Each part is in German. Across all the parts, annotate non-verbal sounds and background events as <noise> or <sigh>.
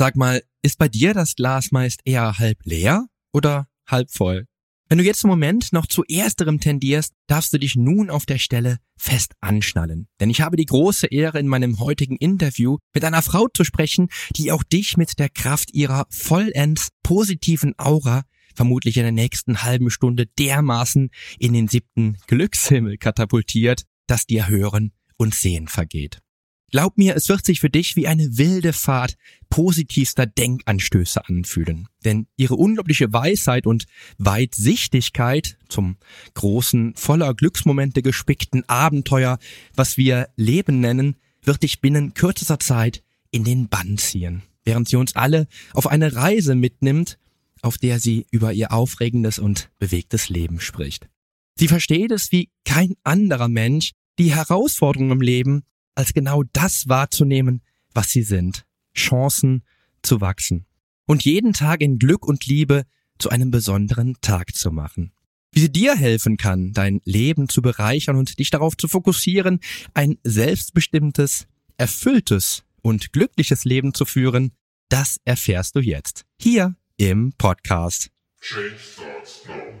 Sag mal, ist bei dir das Glas meist eher halb leer oder halb voll? Wenn du jetzt im Moment noch zu ersterem tendierst, darfst du dich nun auf der Stelle fest anschnallen. Denn ich habe die große Ehre, in meinem heutigen Interview mit einer Frau zu sprechen, die auch dich mit der Kraft ihrer vollends positiven Aura vermutlich in der nächsten halben Stunde dermaßen in den siebten Glückshimmel katapultiert, dass dir Hören und Sehen vergeht. Glaub mir, es wird sich für dich wie eine wilde Fahrt positivster Denkanstöße anfühlen. Denn ihre unglaubliche Weisheit und Weitsichtigkeit zum großen, voller Glücksmomente gespickten Abenteuer, was wir Leben nennen, wird dich binnen kürzester Zeit in den Bann ziehen. Während sie uns alle auf eine Reise mitnimmt, auf der sie über ihr aufregendes und bewegtes Leben spricht. Sie versteht es wie kein anderer Mensch, die Herausforderungen im Leben als genau das wahrzunehmen, was sie sind. Chancen zu wachsen. Und jeden Tag in Glück und Liebe zu einem besonderen Tag zu machen. Wie sie dir helfen kann, dein Leben zu bereichern und dich darauf zu fokussieren, ein selbstbestimmtes, erfülltes und glückliches Leben zu führen, das erfährst du jetzt. Hier im Podcast. Change starts now.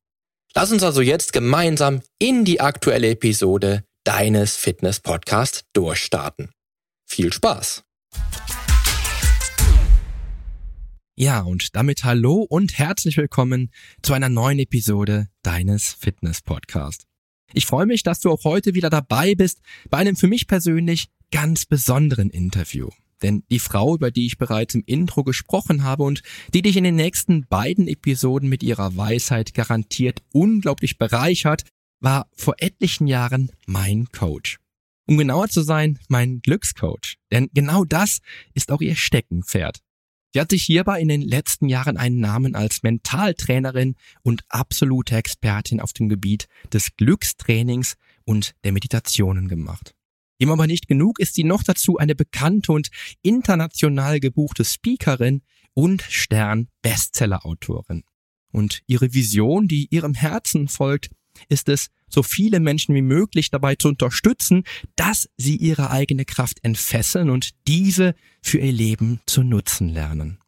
Lass uns also jetzt gemeinsam in die aktuelle Episode deines Fitness Podcast durchstarten. Viel Spaß! Ja, und damit hallo und herzlich willkommen zu einer neuen Episode deines Fitness Podcast. Ich freue mich, dass du auch heute wieder dabei bist bei einem für mich persönlich ganz besonderen Interview. Denn die Frau, über die ich bereits im Intro gesprochen habe und die dich in den nächsten beiden Episoden mit ihrer Weisheit garantiert unglaublich bereichert, war vor etlichen Jahren mein Coach. Um genauer zu sein, mein Glückscoach. Denn genau das ist auch ihr Steckenpferd. Sie hat sich hierbei in den letzten Jahren einen Namen als Mentaltrainerin und absolute Expertin auf dem Gebiet des Glückstrainings und der Meditationen gemacht. Ihm aber nicht genug ist sie noch dazu eine bekannte und international gebuchte Speakerin und Stern-Bestseller-Autorin. Und ihre Vision, die ihrem Herzen folgt, ist es, so viele Menschen wie möglich dabei zu unterstützen, dass sie ihre eigene Kraft entfesseln und diese für ihr Leben zu nutzen lernen.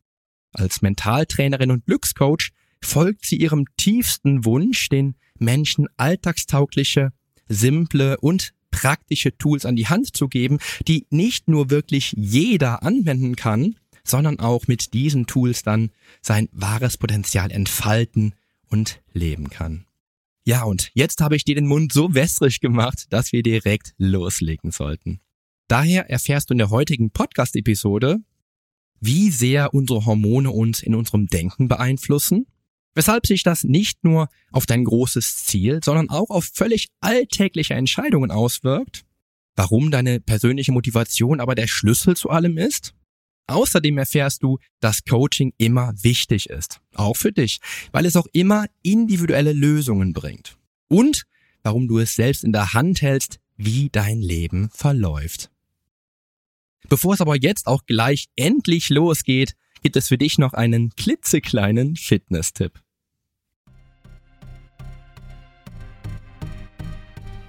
Als Mentaltrainerin und Glückscoach folgt sie ihrem tiefsten Wunsch, den Menschen alltagstaugliche, simple und praktische Tools an die Hand zu geben, die nicht nur wirklich jeder anwenden kann, sondern auch mit diesen Tools dann sein wahres Potenzial entfalten und leben kann. Ja, und jetzt habe ich dir den Mund so wässrig gemacht, dass wir direkt loslegen sollten. Daher erfährst du in der heutigen Podcast-Episode, wie sehr unsere Hormone uns in unserem Denken beeinflussen, Weshalb sich das nicht nur auf dein großes Ziel, sondern auch auf völlig alltägliche Entscheidungen auswirkt, warum deine persönliche Motivation aber der Schlüssel zu allem ist. Außerdem erfährst du, dass Coaching immer wichtig ist, auch für dich, weil es auch immer individuelle Lösungen bringt. Und warum du es selbst in der Hand hältst, wie dein Leben verläuft. Bevor es aber jetzt auch gleich endlich losgeht, gibt es für dich noch einen klitzekleinen Fitness-Tipp.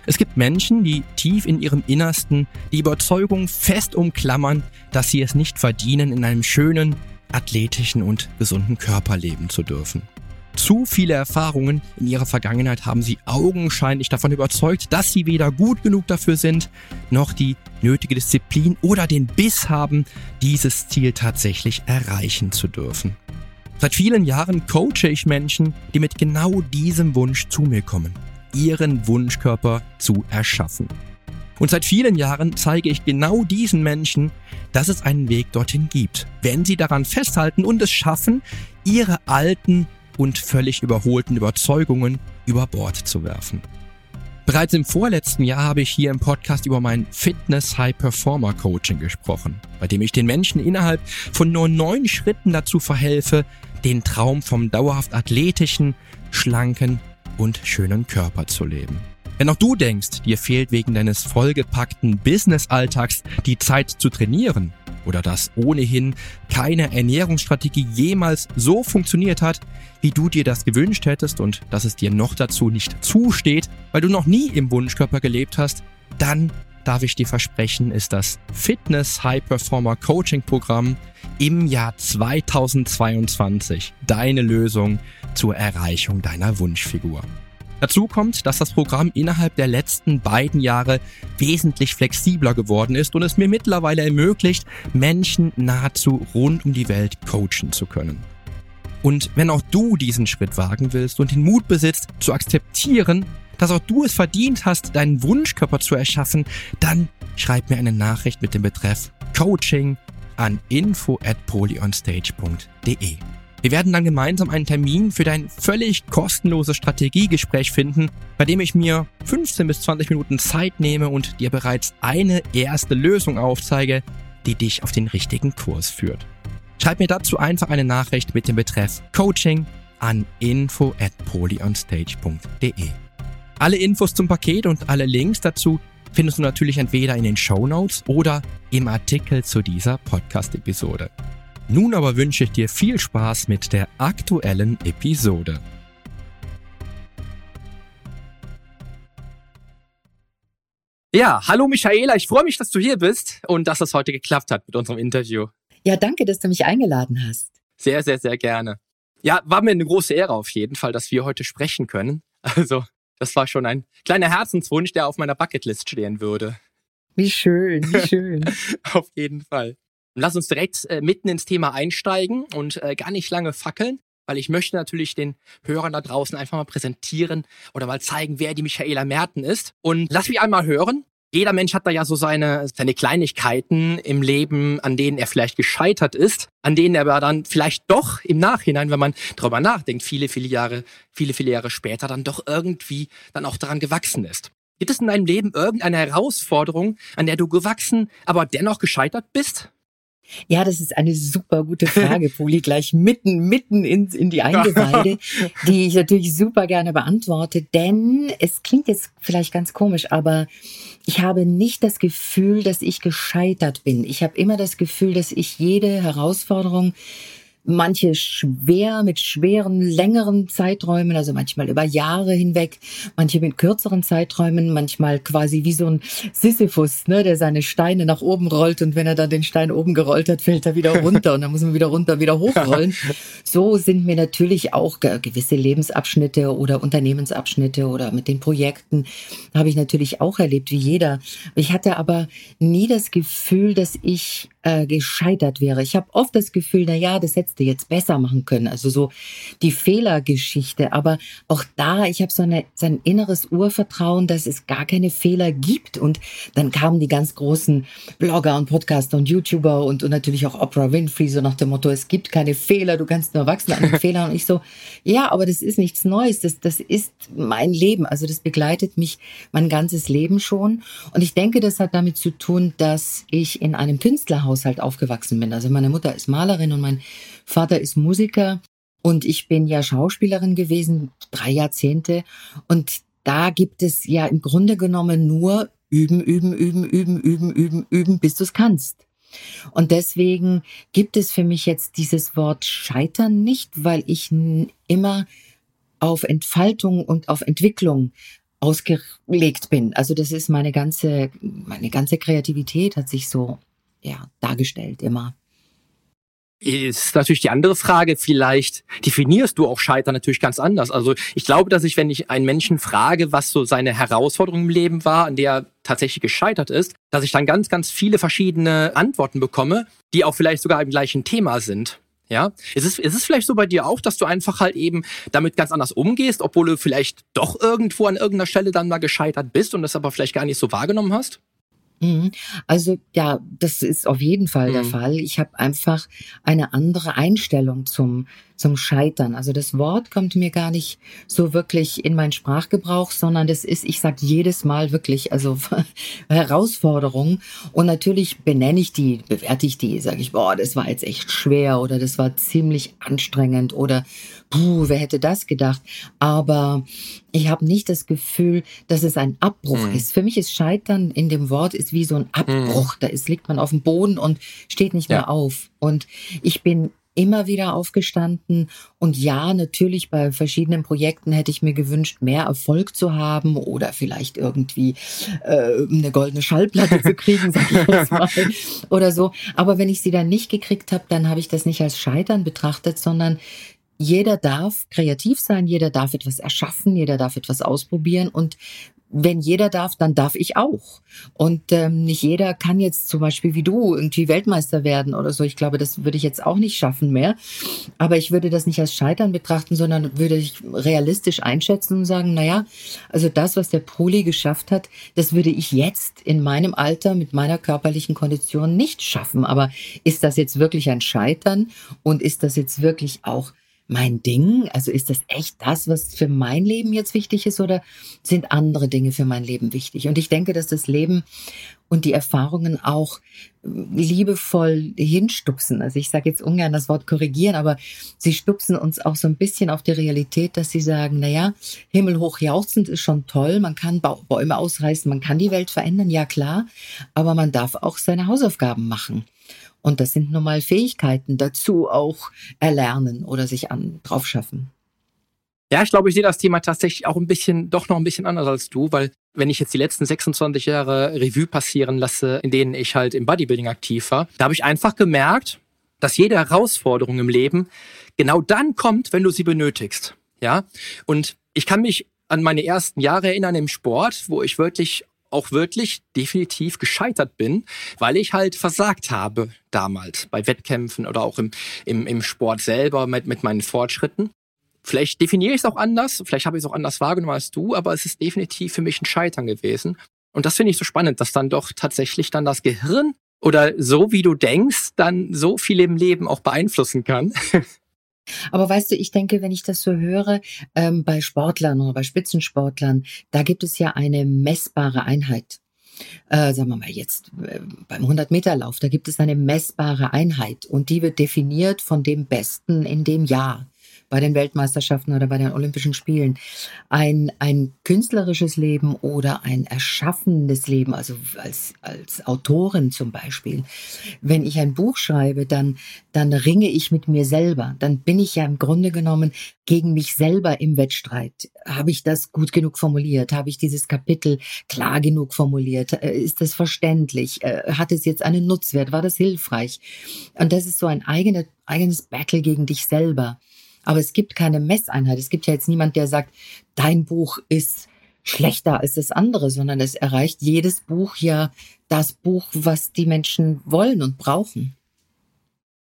Es gibt Menschen, die tief in ihrem Innersten die Überzeugung fest umklammern, dass sie es nicht verdienen, in einem schönen, athletischen und gesunden Körper leben zu dürfen. Zu viele Erfahrungen in ihrer Vergangenheit haben sie augenscheinlich davon überzeugt, dass sie weder gut genug dafür sind, noch die nötige Disziplin oder den Biss haben, dieses Ziel tatsächlich erreichen zu dürfen. Seit vielen Jahren coache ich Menschen, die mit genau diesem Wunsch zu mir kommen ihren Wunschkörper zu erschaffen. Und seit vielen Jahren zeige ich genau diesen Menschen, dass es einen Weg dorthin gibt, wenn sie daran festhalten und es schaffen, ihre alten und völlig überholten Überzeugungen über Bord zu werfen. Bereits im vorletzten Jahr habe ich hier im Podcast über mein Fitness High Performer Coaching gesprochen, bei dem ich den Menschen innerhalb von nur neun Schritten dazu verhelfe, den Traum vom dauerhaft athletischen, schlanken und schönen Körper zu leben. Wenn auch du denkst, dir fehlt wegen deines vollgepackten Business-Alltags die Zeit zu trainieren oder dass ohnehin keine Ernährungsstrategie jemals so funktioniert hat, wie du dir das gewünscht hättest und dass es dir noch dazu nicht zusteht, weil du noch nie im Wunschkörper gelebt hast, dann darf ich dir versprechen, ist das Fitness High Performer Coaching Programm im Jahr 2022 deine Lösung zur Erreichung deiner Wunschfigur. Dazu kommt, dass das Programm innerhalb der letzten beiden Jahre wesentlich flexibler geworden ist und es mir mittlerweile ermöglicht, Menschen nahezu rund um die Welt coachen zu können. Und wenn auch du diesen Schritt wagen willst und den Mut besitzt, zu akzeptieren, dass auch du es verdient hast, deinen Wunschkörper zu erschaffen, dann schreib mir eine Nachricht mit dem Betreff Coaching an info at polyonstage.de. Wir werden dann gemeinsam einen Termin für dein völlig kostenloses Strategiegespräch finden, bei dem ich mir 15 bis 20 Minuten Zeit nehme und dir bereits eine erste Lösung aufzeige, die dich auf den richtigen Kurs führt. Schreib mir dazu einfach eine Nachricht mit dem Betreff Coaching an info at polyonstage.de. Alle Infos zum Paket und alle Links dazu findest du natürlich entweder in den Show Notes oder im Artikel zu dieser Podcast-Episode. Nun aber wünsche ich dir viel Spaß mit der aktuellen Episode. Ja, hallo Michaela, ich freue mich, dass du hier bist und dass es heute geklappt hat mit unserem Interview. Ja, danke, dass du mich eingeladen hast. Sehr, sehr, sehr gerne. Ja, war mir eine große Ehre auf jeden Fall, dass wir heute sprechen können. <laughs> Also, das war schon ein kleiner Herzenswunsch, der auf meiner Bucketlist stehen würde. Wie schön, wie <laughs> schön. auf jeden Fall. Lass uns direkt äh, mitten ins Thema einsteigen und äh, gar nicht lange fackeln, weil ich möchte natürlich den Hörern da draußen einfach mal präsentieren oder mal zeigen, wer die Michaela Merten ist. Und lass mich einmal hören. Jeder Mensch hat da ja so seine, seine Kleinigkeiten im Leben, an denen er vielleicht gescheitert ist, an denen er aber dann vielleicht doch im Nachhinein, wenn man darüber nachdenkt, viele, viele Jahre, viele, viele Jahre später dann doch irgendwie dann auch daran gewachsen ist. Gibt es in deinem Leben irgendeine Herausforderung, an der du gewachsen, aber dennoch gescheitert bist? Ja, das ist eine super gute Frage, <laughs> Poli, gleich mitten, mitten in, in die Eingeweide, <laughs> die ich natürlich super gerne beantworte, denn es klingt jetzt vielleicht ganz komisch, aber ich habe nicht das Gefühl, dass ich gescheitert bin. Ich habe immer das Gefühl, dass ich jede Herausforderung manche schwer mit schweren, längeren Zeiträumen, also manchmal über Jahre hinweg, manche mit kürzeren Zeiträumen, manchmal quasi wie so ein Sisyphus, ne, der seine Steine nach oben rollt und wenn er dann den Stein oben gerollt hat, fällt er wieder <laughs> runter und dann muss man wieder runter, wieder hochrollen. So sind mir natürlich auch gewisse Lebensabschnitte oder Unternehmensabschnitte oder mit den Projekten habe ich natürlich auch erlebt, wie jeder. Ich hatte aber nie das Gefühl, dass ich äh, gescheitert wäre. Ich habe oft das Gefühl, na ja, das hättest du jetzt besser machen können. Also so die Fehlergeschichte. Aber auch da, ich habe so, eine, so ein inneres Urvertrauen, dass es gar keine Fehler gibt. Und dann kamen die ganz großen Blogger und Podcaster und YouTuber und, und natürlich auch Oprah Winfrey so nach dem Motto, es gibt keine Fehler, du kannst nur wachsen an den <laughs> Fehlern. Und ich so, ja, aber das ist nichts Neues. Das, das ist mein Leben. Also das begleitet mich mein ganzes Leben schon. Und ich denke, das hat damit zu tun, dass ich in einem Künstlerhaus Haushalt aufgewachsen bin. Also meine Mutter ist Malerin und mein Vater ist Musiker und ich bin ja Schauspielerin gewesen, drei Jahrzehnte. Und da gibt es ja im Grunde genommen nur üben, üben, üben, üben, üben, üben, üben, bis du es kannst. Und deswegen gibt es für mich jetzt dieses Wort Scheitern nicht, weil ich immer auf Entfaltung und auf Entwicklung ausgelegt bin. Also das ist meine ganze, meine ganze Kreativität hat sich so ja, dargestellt immer. Ist natürlich die andere Frage, vielleicht definierst du auch Scheitern natürlich ganz anders. Also ich glaube, dass ich, wenn ich einen Menschen frage, was so seine Herausforderung im Leben war, an der er tatsächlich gescheitert ist, dass ich dann ganz, ganz viele verschiedene Antworten bekomme, die auch vielleicht sogar im gleichen Thema sind. Ja, ist es, ist es vielleicht so bei dir auch, dass du einfach halt eben damit ganz anders umgehst, obwohl du vielleicht doch irgendwo an irgendeiner Stelle dann mal gescheitert bist und das aber vielleicht gar nicht so wahrgenommen hast? Mhm. Also ja, das ist auf jeden Fall der Mhm. Fall. Ich habe einfach eine andere Einstellung zum zum Scheitern. Also das Wort kommt mir gar nicht so wirklich in meinen Sprachgebrauch, sondern das ist, ich sage jedes Mal wirklich, also <laughs> Herausforderung. Und natürlich benenne ich die, bewerte ich die, sage ich, boah, das war jetzt echt schwer oder das war ziemlich anstrengend oder puh, wer hätte das gedacht? Aber ich habe nicht das Gefühl, dass es ein Abbruch Mhm. ist. Für mich ist Scheitern in dem Wort ist wie so ein Abbruch. Da ist, liegt man auf dem Boden und steht nicht Ja. mehr auf. Und ich bin immer wieder aufgestanden und ja, natürlich bei verschiedenen Projekten hätte ich mir gewünscht, mehr Erfolg zu haben oder vielleicht irgendwie äh, eine goldene Schallplatte zu kriegen, sag ich jetzt mal, <laughs> oder so. Aber wenn ich sie dann nicht gekriegt habe, dann habe ich das nicht als Scheitern betrachtet, sondern jeder darf kreativ sein, jeder darf etwas erschaffen, jeder darf etwas ausprobieren und wenn jeder darf, dann darf ich auch. Und ähm, nicht jeder kann jetzt zum Beispiel wie du irgendwie Weltmeister werden oder so. Ich glaube, das würde ich jetzt auch nicht schaffen mehr. Aber ich würde das nicht als Scheitern betrachten, sondern würde ich realistisch einschätzen und sagen, naja, also das, was der Poli geschafft hat, das würde ich jetzt in meinem Alter mit meiner körperlichen Kondition nicht schaffen. Aber ist das jetzt wirklich ein Scheitern und ist das jetzt wirklich auch mein Ding? Also ist das echt das, was für mein Leben jetzt wichtig ist oder sind andere Dinge für mein Leben wichtig? Und ich denke, dass das Leben und die Erfahrungen auch liebevoll hinstupsen. Also ich sage jetzt ungern das Wort korrigieren, aber sie stupsen uns auch so ein bisschen auf die Realität, dass sie sagen, naja, himmelhoch jauchzend ist schon toll, man kann Bäume ausreißen, man kann die Welt verändern, ja klar, aber man darf auch seine Hausaufgaben machen. Und das sind nun mal Fähigkeiten dazu auch erlernen oder sich an, drauf schaffen. Ja, ich glaube, ich sehe das Thema tatsächlich auch ein bisschen, doch noch ein bisschen anders als du, weil wenn ich jetzt die letzten 26 Jahre Revue passieren lasse, in denen ich halt im Bodybuilding aktiv war, da habe ich einfach gemerkt, dass jede Herausforderung im Leben genau dann kommt, wenn du sie benötigst. Ja, und ich kann mich an meine ersten Jahre erinnern im Sport, wo ich wirklich auch wirklich definitiv gescheitert bin, weil ich halt versagt habe damals bei Wettkämpfen oder auch im, im, im Sport selber mit, mit meinen Fortschritten. Vielleicht definiere ich es auch anders, vielleicht habe ich es auch anders wahrgenommen als du, aber es ist definitiv für mich ein Scheitern gewesen. Und das finde ich so spannend, dass dann doch tatsächlich dann das Gehirn oder so wie du denkst, dann so viel im Leben auch beeinflussen kann. <laughs> Aber weißt du, ich denke, wenn ich das so höre, ähm, bei Sportlern oder bei Spitzensportlern, da gibt es ja eine messbare Einheit. Äh, sagen wir mal jetzt äh, beim 100-Meter-Lauf, da gibt es eine messbare Einheit und die wird definiert von dem Besten in dem Jahr bei den Weltmeisterschaften oder bei den Olympischen Spielen. Ein, ein künstlerisches Leben oder ein erschaffendes Leben, also als, als Autorin zum Beispiel. Wenn ich ein Buch schreibe, dann, dann ringe ich mit mir selber. Dann bin ich ja im Grunde genommen gegen mich selber im Wettstreit. Habe ich das gut genug formuliert? Habe ich dieses Kapitel klar genug formuliert? Äh, Ist das verständlich? Äh, Hat es jetzt einen Nutzwert? War das hilfreich? Und das ist so ein eigener, eigenes Battle gegen dich selber. Aber es gibt keine Messeinheit. Es gibt ja jetzt niemand, der sagt, dein Buch ist schlechter als das andere, sondern es erreicht jedes Buch ja das Buch, was die Menschen wollen und brauchen.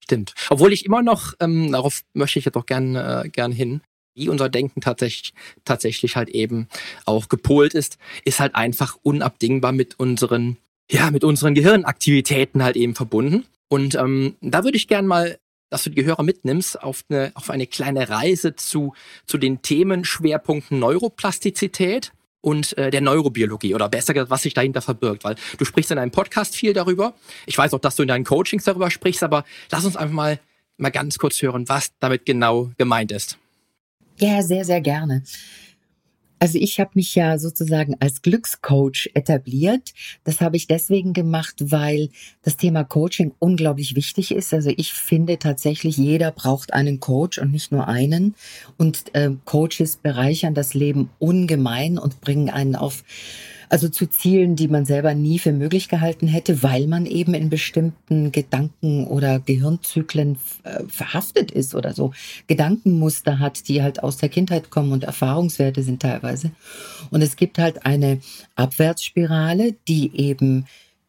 Stimmt. Obwohl ich immer noch, ähm, darauf möchte ich jetzt auch gern, äh, gern hin, wie unser Denken tatsächlich, tatsächlich halt eben auch gepolt ist, ist halt einfach unabdingbar mit unseren, ja, mit unseren Gehirnaktivitäten halt eben verbunden. Und ähm, da würde ich gern mal dass du die Gehörer mitnimmst auf eine, auf eine kleine Reise zu, zu den Themenschwerpunkten Neuroplastizität und äh, der Neurobiologie oder besser gesagt, was sich dahinter verbirgt, weil du sprichst in deinem Podcast viel darüber. Ich weiß auch, dass du in deinen Coachings darüber sprichst, aber lass uns einfach mal, mal ganz kurz hören, was damit genau gemeint ist. Ja, sehr, sehr gerne. Also ich habe mich ja sozusagen als Glückscoach etabliert. Das habe ich deswegen gemacht, weil das Thema Coaching unglaublich wichtig ist. Also ich finde tatsächlich, jeder braucht einen Coach und nicht nur einen. Und äh, Coaches bereichern das Leben ungemein und bringen einen auf also zu Zielen, die man selber nie für möglich gehalten hätte, weil man eben in bestimmten Gedanken oder Gehirnzyklen äh, verhaftet ist oder so Gedankenmuster hat, die halt aus der Kindheit kommen und Erfahrungswerte sind teilweise. Und es gibt halt eine Abwärtsspirale, die eben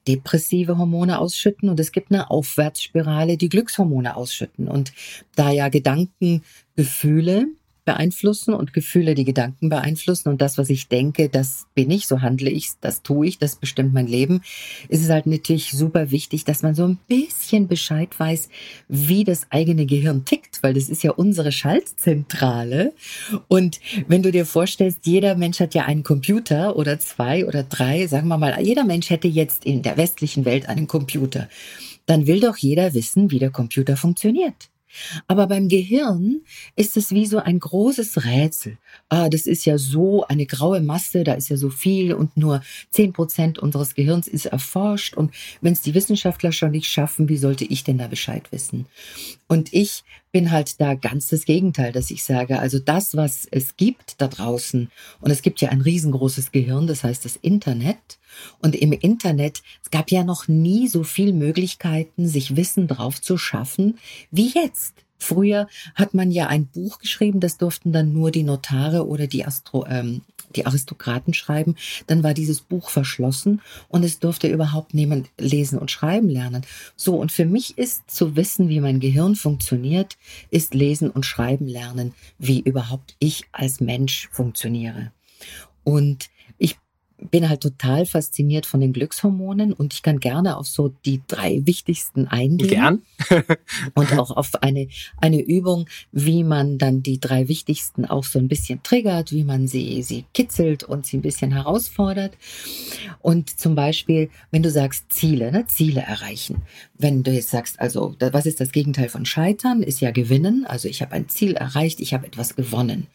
depressive Hormone ausschütten und es gibt eine Aufwärtsspirale, die Glückshormone ausschütten. Und da ja Gedanken, Gefühle beeinflussen und Gefühle die Gedanken beeinflussen und das, was ich denke, das bin ich, so handle ich, das tue ich, das bestimmt mein Leben, ist es halt natürlich super wichtig, dass man so ein bisschen Bescheid weiß, wie das eigene Gehirn tickt, weil das ist ja unsere Schaltzentrale. Und wenn du dir vorstellst, jeder Mensch hat ja einen Computer oder zwei oder drei, sagen wir mal, jeder Mensch hätte jetzt in der westlichen Welt einen Computer, dann will doch jeder wissen, wie der Computer funktioniert. Aber beim Gehirn ist es wie so ein großes Rätsel. Ah, das ist ja so eine graue Masse, da ist ja so viel und nur zehn Prozent unseres Gehirns ist erforscht. Und wenn es die Wissenschaftler schon nicht schaffen, wie sollte ich denn da Bescheid wissen? Und ich bin halt da ganz das Gegenteil, dass ich sage, also das, was es gibt da draußen, und es gibt ja ein riesengroßes Gehirn, das heißt das Internet. Und im Internet, es gab ja noch nie so viel Möglichkeiten, sich Wissen drauf zu schaffen, wie jetzt. Früher hat man ja ein Buch geschrieben, das durften dann nur die Notare oder die, Astro, ähm, die Aristokraten schreiben. Dann war dieses Buch verschlossen und es durfte überhaupt niemand lesen und schreiben lernen. So, und für mich ist zu wissen, wie mein Gehirn funktioniert, ist lesen und schreiben lernen, wie überhaupt ich als Mensch funktioniere. Und bin halt total fasziniert von den Glückshormonen und ich kann gerne auf so die drei wichtigsten eingehen. Gern. <laughs> und auch auf eine, eine Übung, wie man dann die drei wichtigsten auch so ein bisschen triggert, wie man sie, sie kitzelt und sie ein bisschen herausfordert. Und zum Beispiel, wenn du sagst Ziele, ne, Ziele erreichen. Wenn du jetzt sagst, also, was ist das Gegenteil von Scheitern? Ist ja Gewinnen. Also ich habe ein Ziel erreicht, ich habe etwas gewonnen.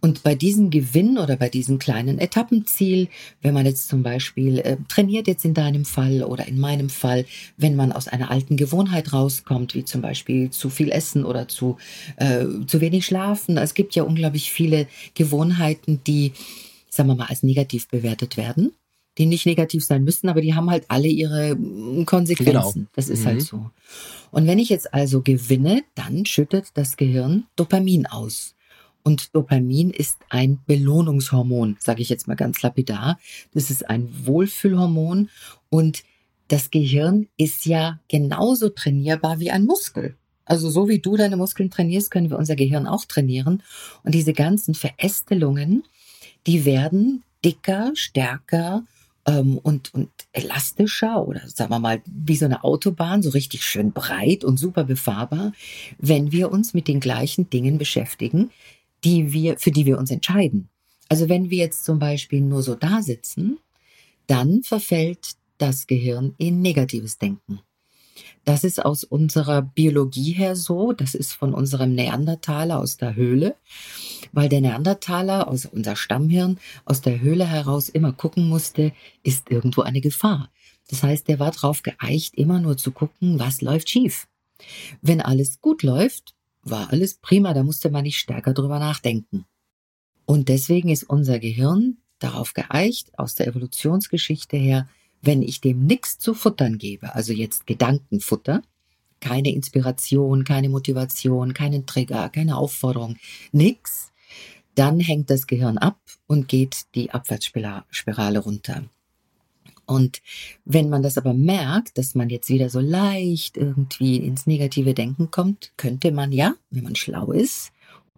Und bei diesem Gewinn oder bei diesem kleinen Etappenziel wenn man jetzt zum Beispiel äh, trainiert jetzt in deinem Fall oder in meinem Fall, wenn man aus einer alten Gewohnheit rauskommt, wie zum Beispiel zu viel Essen oder zu, äh, zu wenig Schlafen. Es gibt ja unglaublich viele Gewohnheiten, die, sagen wir mal, als negativ bewertet werden die nicht negativ sein müssen, aber die haben halt alle ihre mm, Konsequenzen. Genau. Das ist halt mhm. halt so. Und wenn ich jetzt also gewinne, dann schüttet das Gehirn Dopamin aus. Und Dopamin ist ein Belohnungshormon, sage ich jetzt mal ganz lapidar. Das ist ein Wohlfühlhormon und das Gehirn ist ja genauso trainierbar wie ein Muskel. Also so wie du deine Muskeln trainierst, können wir unser Gehirn auch trainieren. Und diese ganzen Verästelungen, die werden dicker, stärker ähm, und, und elastischer oder sagen wir mal wie so eine Autobahn, so richtig schön breit und super befahrbar, wenn wir uns mit den gleichen Dingen beschäftigen, die wir, für die wir uns entscheiden. Also wenn wir jetzt zum Beispiel nur so da sitzen, dann verfällt das Gehirn in negatives Denken. Das ist aus unserer Biologie her so, das ist von unserem Neandertaler aus der Höhle, weil der Neandertaler, aus unser Stammhirn, aus der Höhle heraus immer gucken musste, ist irgendwo eine Gefahr. Das heißt, der war darauf geeicht, immer nur zu gucken, was läuft schief. Wenn alles gut läuft, war alles prima, da musste man nicht stärker drüber nachdenken. Und deswegen ist unser Gehirn darauf geeicht, aus der Evolutionsgeschichte her, wenn ich dem nichts zu futtern gebe, also jetzt Gedankenfutter, keine Inspiration, keine Motivation, keinen Trigger, keine Aufforderung, nix, dann hängt das Gehirn ab und geht die Abwärtsspirale runter. Und wenn man das aber merkt, dass man jetzt wieder so leicht irgendwie ins negative Denken kommt, könnte man ja, wenn man schlau ist,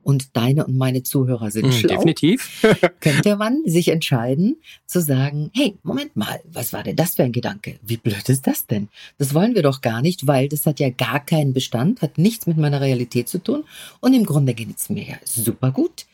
und deine und meine Zuhörer sind mhm, schlau. Definitiv. <laughs> <laughs> könnte man sich entscheiden zu sagen, hey, Moment mal, was war denn das für ein Gedanke? Wie blöd ist das denn? Das wollen wir doch gar nicht, weil das hat ja gar keinen Bestand, hat nichts mit meiner Realität zu tun und im Grunde geht es mir ja super gut.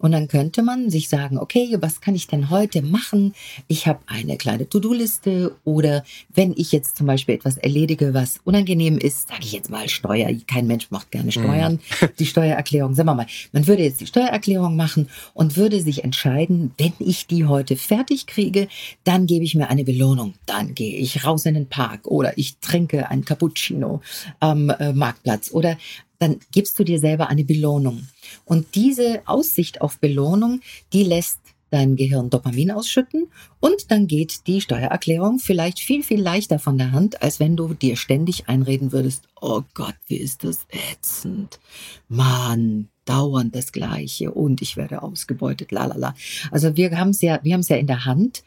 Und dann könnte man sich sagen, okay, was kann ich denn heute machen? Ich habe eine kleine To-Do-Liste oder wenn ich jetzt zum Beispiel etwas erledige, was unangenehm ist, sage ich jetzt mal Steuer. Kein Mensch macht gerne Steuern. Mm. <laughs> Die Steuererklärung, sagen wir mal, man würde jetzt die Steuererklärung machen und würde sich entscheiden, wenn ich die heute fertig kriege, dann gebe ich mir eine Belohnung. Dann gehe ich raus in den Park oder ich trinke ein Cappuccino am äh, Marktplatz oder dann gibst du dir selber eine Belohnung. Und diese Aussicht auf Belohnung, die lässt dein Gehirn Dopamin ausschütten und dann geht die Steuererklärung vielleicht viel, viel leichter von der Hand, als wenn du dir ständig einreden würdest, oh Gott, wie ist das ätzend. Mann, dauernd das Gleiche und ich werde ausgebeutet, lalala. Also wir haben es ja, wir haben es ja in der Hand,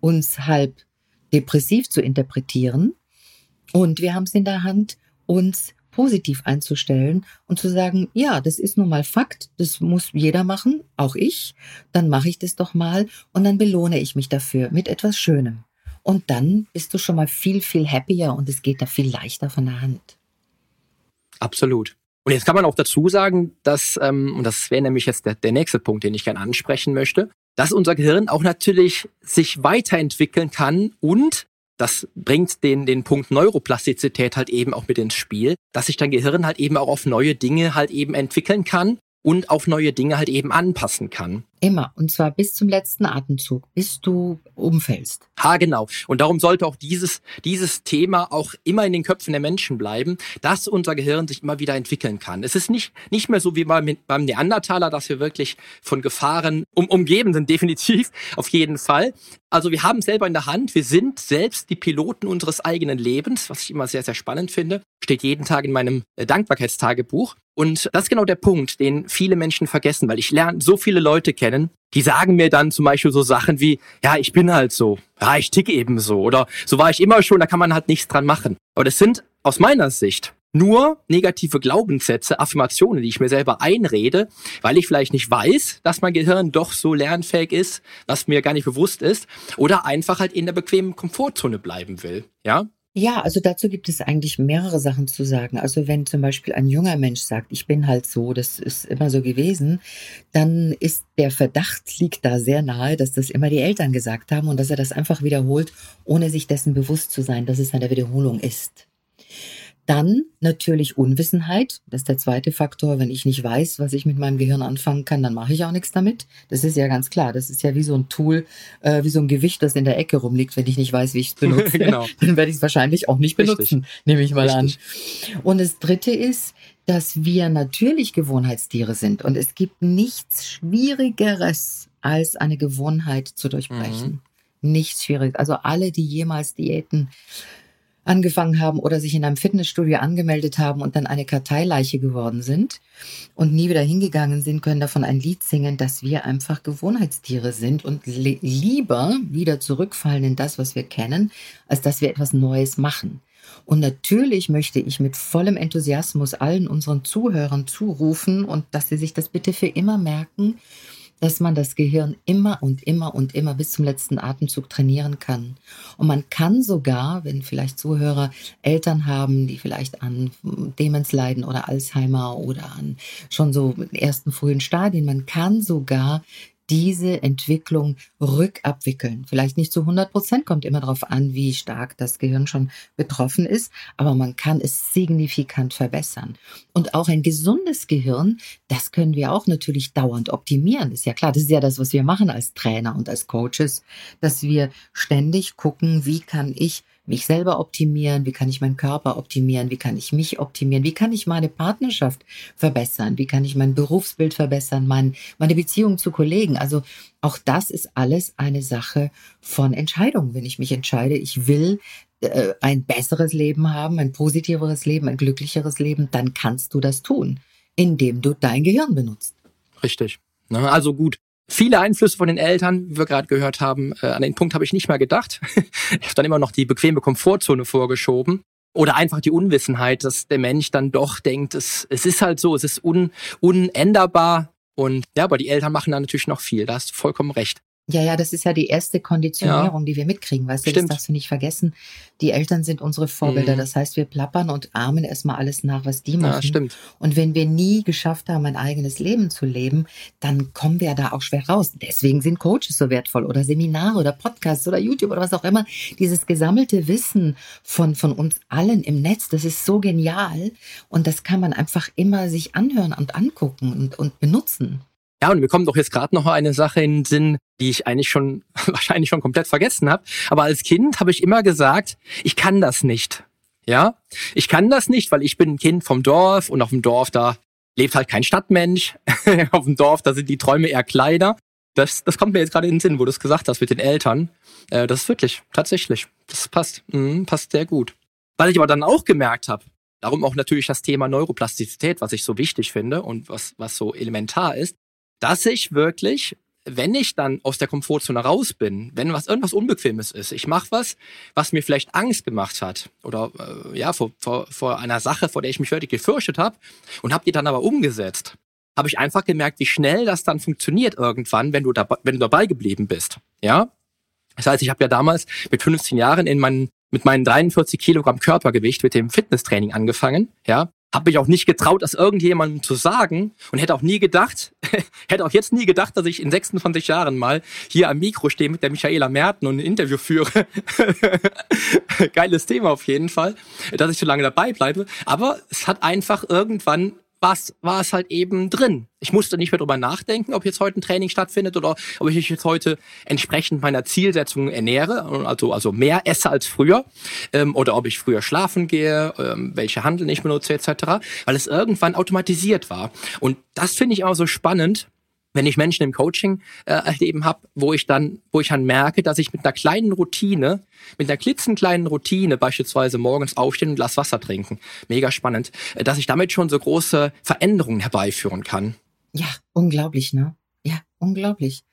uns halb depressiv zu interpretieren und wir haben es in der Hand, uns positiv einzustellen und zu sagen, ja, das ist nun mal Fakt, das muss jeder machen, auch ich, dann mache ich das doch mal und dann belohne ich mich dafür mit etwas Schönem. Und dann bist du schon mal viel, viel happier und es geht da viel leichter von der Hand. Absolut. Und jetzt kann man auch dazu sagen, dass, ähm, und das wäre nämlich jetzt der, der nächste Punkt, den ich gerne ansprechen möchte, dass unser Gehirn auch natürlich sich weiterentwickeln kann und das bringt den, den Punkt Neuroplastizität halt eben auch mit ins Spiel, dass sich dein Gehirn halt eben auch auf neue Dinge halt eben entwickeln kann und auf neue Dinge halt eben anpassen kann. Immer. Und zwar bis zum letzten Atemzug, bis du umfällst. Ha, genau. Und darum sollte auch dieses, dieses Thema auch immer in den Köpfen der Menschen bleiben, dass unser Gehirn sich immer wieder entwickeln kann. Es ist nicht, nicht mehr so wie beim, beim Neandertaler, dass wir wirklich von Gefahren um, umgeben sind, <laughs> definitiv, auf jeden Fall. Also wir haben selber in der Hand, wir sind selbst die Piloten unseres eigenen Lebens, was ich immer sehr, sehr spannend finde. Steht jeden Tag in meinem äh, Dankbarkeitstagebuch. Und das ist genau der Punkt, den viele Menschen vergessen, weil ich lerne so viele Leute kennen, die sagen mir dann zum Beispiel so Sachen wie, ja, ich bin halt so, ja, ich ticke eben so oder so war ich immer schon, da kann man halt nichts dran machen. Aber das sind aus meiner Sicht nur negative Glaubenssätze, Affirmationen, die ich mir selber einrede, weil ich vielleicht nicht weiß, dass mein Gehirn doch so lernfähig ist, was mir gar nicht bewusst ist, oder einfach halt in der bequemen Komfortzone bleiben will. Ja, ja, also dazu gibt es eigentlich mehrere Sachen zu sagen. Also wenn zum Beispiel ein junger Mensch sagt, ich bin halt so, das ist immer so gewesen, dann ist der Verdacht liegt da sehr nahe, dass das immer die Eltern gesagt haben und dass er das einfach wiederholt, ohne sich dessen bewusst zu sein, dass es eine Wiederholung ist. Dann natürlich Unwissenheit. Das ist der zweite Faktor. Wenn ich nicht weiß, was ich mit meinem Gehirn anfangen kann, dann mache ich auch nichts damit. Das ist ja ganz klar. Das ist ja wie so ein Tool, äh, wie so ein Gewicht, das in der Ecke rumliegt. Wenn ich nicht weiß, wie ich es <laughs> benutze, genau. <laughs> dann werde ich es wahrscheinlich auch nicht benutzen, Richtig. nehme ich mal Richtig. an. Und das dritte ist, dass wir natürlich Gewohnheitstiere sind. Und es gibt nichts Schwierigeres, als eine Gewohnheit zu durchbrechen. Mhm. Nichts Schwieriges. Also alle, die jemals Diäten angefangen haben oder sich in einem Fitnessstudio angemeldet haben und dann eine Karteileiche geworden sind und nie wieder hingegangen sind, können davon ein Lied singen, dass wir einfach Gewohnheitstiere sind und lieber wieder zurückfallen in das, was wir kennen, als dass wir etwas Neues machen. Und natürlich möchte ich mit vollem Enthusiasmus allen unseren Zuhörern zurufen und dass sie sich das bitte für immer merken, dass man das Gehirn immer und immer und immer bis zum letzten Atemzug trainieren kann. Und man kann sogar, wenn vielleicht Zuhörer Eltern haben, die vielleicht an Demenz leiden oder Alzheimer oder an schon so ersten frühen Stadien, man kann sogar diese Entwicklung rückabwickeln. Vielleicht nicht zu 100 Prozent, kommt immer darauf an, wie stark das Gehirn schon betroffen ist, aber man kann es signifikant verbessern. Und auch ein gesundes Gehirn, das können wir auch natürlich dauernd optimieren. Ist ja klar, das ist ja das, was wir machen als Trainer und als Coaches, dass wir ständig gucken, wie kann ich mich selber optimieren, wie kann ich meinen Körper optimieren, wie kann ich mich optimieren, wie kann ich meine Partnerschaft verbessern, wie kann ich mein Berufsbild verbessern, mein, meine Beziehung zu Kollegen. Also auch das ist alles eine Sache von Entscheidung. Wenn ich mich entscheide, ich will äh, ein besseres Leben haben, ein positiveres Leben, ein glücklicheres Leben, dann kannst du das tun, indem du dein Gehirn benutzt. Richtig. Ne, also gut, viele Einflüsse von den Eltern, wie wir gerade gehört haben. Äh, an den Punkt habe ich nicht mehr gedacht. <laughs> ich habe dann immer noch die bequeme Komfortzone vorgeschoben. Oder einfach die Unwissenheit, dass der Mensch dann doch denkt, es, es ist halt so, es ist un, unänderbar. Und ja, aber die Eltern machen da natürlich noch viel. Da hast du vollkommen recht. Ja, ja, das ist ja die erste Konditionierung, ja. die wir mitkriegen, weißt du, Stimmt. das darfst du nicht vergessen. Die Eltern sind unsere Vorbilder, mhm. das heißt, wir plappern und ahmen erstmal alles nach, was die machen. Ja, stimmt. Und wenn wir nie geschafft haben, ein eigenes Leben zu leben, dann kommen wir da auch schwer raus. Deswegen sind Coaches so wertvoll oder Seminare oder Podcasts oder YouTube oder was auch immer. Dieses gesammelte Wissen von, von uns allen im Netz, das ist so genial und das kann man einfach immer sich anhören und angucken und, und benutzen. Ja, und mir kommt doch jetzt gerade noch eine Sache in den Sinn, die ich eigentlich schon <laughs> wahrscheinlich schon komplett vergessen habe. Aber als Kind habe ich immer gesagt, ich kann das nicht. Ja, ich kann das nicht, weil ich bin ein Kind vom Dorf und auf dem Dorf da lebt halt kein Stadtmensch. <laughs> auf dem Dorf da sind die Träume eher kleiner. Das, das kommt mir jetzt gerade in den Sinn, wo du es gesagt hast mit den Eltern. Äh, das ist wirklich, tatsächlich, das passt, mhm, passt sehr gut. Weil ich aber dann auch gemerkt habe, darum auch natürlich das Thema Neuroplastizität, was ich so wichtig finde und was, was so elementar ist, dass ich wirklich wenn ich dann aus der Komfortzone raus bin, wenn was irgendwas Unbequemes ist, ich mache was, was mir vielleicht Angst gemacht hat oder äh, ja vor, vor, vor einer Sache, vor der ich mich wirklich gefürchtet habe und habe die dann aber umgesetzt, habe ich einfach gemerkt, wie schnell das dann funktioniert irgendwann, wenn du dabei, wenn du dabei geblieben bist. Ja, das heißt, ich habe ja damals mit 15 Jahren in meinen mit meinen 43 Kilogramm Körpergewicht mit dem Fitnesstraining angefangen, ja, habe mich auch nicht getraut, das irgendjemandem zu sagen und hätte auch nie gedacht, <laughs> hätte auch jetzt nie gedacht, dass ich in 26 Jahren mal hier am Mikro stehe mit der Michaela Merten und ein Interview führe. <laughs> Geiles Thema auf jeden Fall, dass ich so lange dabei bleibe. Aber es hat einfach irgendwann was war es halt eben drin. Ich musste nicht mehr drüber nachdenken, ob jetzt heute ein Training stattfindet oder ob ich mich jetzt heute entsprechend meiner Zielsetzung ernähre, also, also mehr esse als früher, ähm, oder ob ich früher schlafen gehe, ähm, welche Handeln ich benutze etc., weil es irgendwann automatisiert war. Und das finde ich immer so spannend, wenn ich Menschen im Coaching äh, erleben habe, wo ich dann, wo ich dann merke, dass ich mit einer kleinen Routine, mit einer klitzenkleinen Routine, beispielsweise morgens aufstehen und ein Glas Wasser trinken, mega spannend, äh, dass ich damit schon so große Veränderungen herbeiführen kann. Ja, unglaublich, ne? Ja, unglaublich.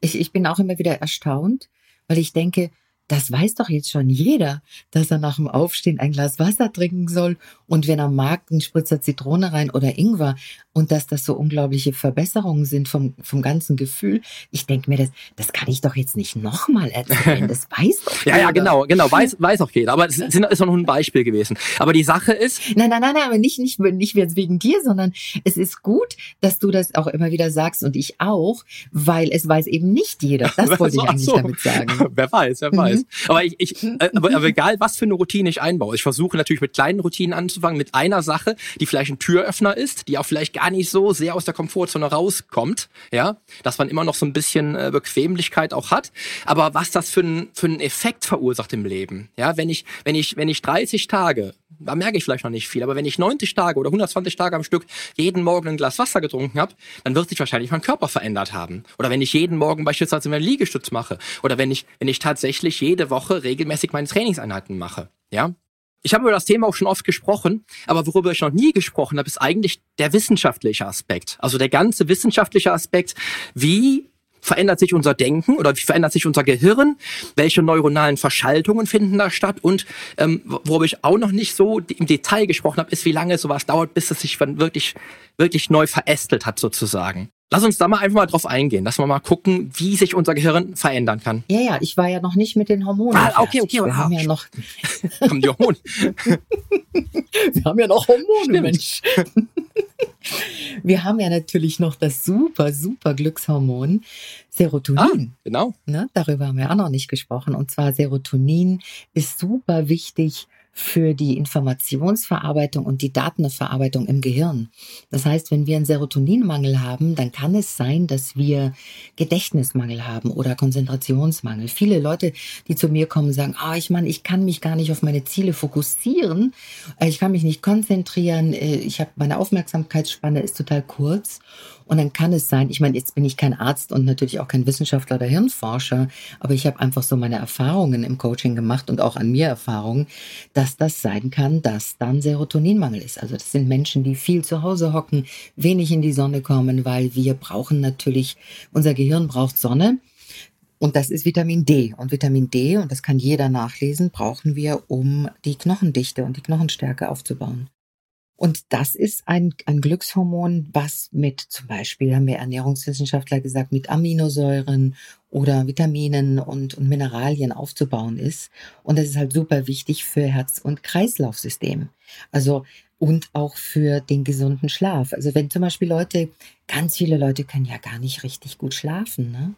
Ich, ich bin auch immer wieder erstaunt, weil ich denke, das weiß doch jetzt schon jeder, dass er nach dem Aufstehen ein Glas Wasser trinken soll und wenn er mag, einen Spritzer Zitrone rein oder Ingwer und dass das so unglaubliche Verbesserungen sind vom, vom ganzen Gefühl. Ich denke mir, das, das kann ich doch jetzt nicht nochmal erzählen. Das <laughs> weiß doch jeder. ja, ja, genau, genau, weiß, weiß auch jeder. Aber es ist, auch nur ein Beispiel gewesen. Aber die Sache ist. Nein, nein, nein, nein, aber nicht, nicht, nicht jetzt wegen dir, sondern es ist gut, dass du das auch immer wieder sagst und ich auch, weil es weiß eben nicht jeder. Das <laughs> wollte ich eigentlich so. damit sagen. wer weiß, wer mhm. Weiß. Aber ich, ich äh, aber, aber egal, was für eine Routine ich einbaue. Ich versuche natürlich mit kleinen Routinen anzufangen, mit einer Sache, die vielleicht ein Türöffner ist, die auch vielleicht gar nicht so sehr aus der Komfortzone rauskommt, ja, dass man immer noch so ein bisschen äh, Bequemlichkeit auch hat, aber was das für, ein, für einen Effekt verursacht im Leben, ja, wenn ich, wenn ich, wenn ich 30 Tage, da merke ich vielleicht noch nicht viel, aber wenn ich 90 Tage oder 120 Tage am Stück jeden Morgen ein Glas Wasser getrunken habe, dann wird sich wahrscheinlich mein Körper verändert haben. Oder wenn ich jeden Morgen beispielsweise einen Liegestütz mache. Oder wenn ich, wenn ich tatsächlich jede Woche regelmäßig meine Trainingseinheiten mache. Ja, ich habe über das Thema auch schon oft gesprochen, aber worüber ich noch nie gesprochen habe, ist eigentlich der wissenschaftliche Aspekt. Also der ganze wissenschaftliche Aspekt, wie verändert sich unser Denken oder wie verändert sich unser Gehirn, welche neuronalen Verschaltungen finden da statt und ähm, worüber ich auch noch nicht so im Detail gesprochen habe, ist, wie lange sowas dauert, bis es sich wirklich, wirklich neu verästelt hat sozusagen. Lass uns da mal einfach mal drauf eingehen. Lass mal mal gucken, wie sich unser Gehirn verändern kann. Ja, ja, ich war ja noch nicht mit den Hormonen. Ah, okay, okay. Wir haben ja noch. <laughs> haben die Hormone. <laughs> Wir haben ja noch Hormone, Stimmt. Mensch. <laughs> Wir haben ja natürlich noch das super, super Glückshormon Serotonin. Ah, genau. Ne, darüber haben wir auch noch nicht gesprochen. Und zwar Serotonin ist super wichtig für die Informationsverarbeitung und die Datenverarbeitung im Gehirn. Das heißt, wenn wir einen Serotoninmangel haben, dann kann es sein, dass wir Gedächtnismangel haben oder Konzentrationsmangel. Viele Leute, die zu mir kommen, sagen, ah, ich meine, ich kann mich gar nicht auf meine Ziele fokussieren, äh, ich kann mich nicht konzentrieren, äh, ich habe meine Aufmerksamkeitsspanne ist total kurz und dann kann es sein, ich meine, jetzt bin ich kein Arzt und natürlich auch kein Wissenschaftler oder Hirnforscher, aber ich habe einfach so meine Erfahrungen im Coaching gemacht und auch an mir Erfahrungen, dass das sein kann, dass dann Serotoninmangel ist. Also das sind Menschen, die viel zu Hause hocken, wenig in die Sonne kommen, weil wir brauchen natürlich, unser Gehirn braucht Sonne. Und das ist Vitamin D. Und Vitamin D, und das kann jeder nachlesen, brauchen wir, um die Knochendichte und die Knochenstärke aufzubauen. Und das ist ein, ein Glückshormon, was mit zum Beispiel, haben wir Ernährungswissenschaftler gesagt, mit Aminosäuren oder Vitaminen und, und Mineralien aufzubauen ist. Und das ist halt super wichtig für Herz- und Kreislaufsystem. Also und auch für den gesunden Schlaf. Also wenn zum Beispiel Leute, ganz viele Leute können ja gar nicht richtig gut schlafen, ne?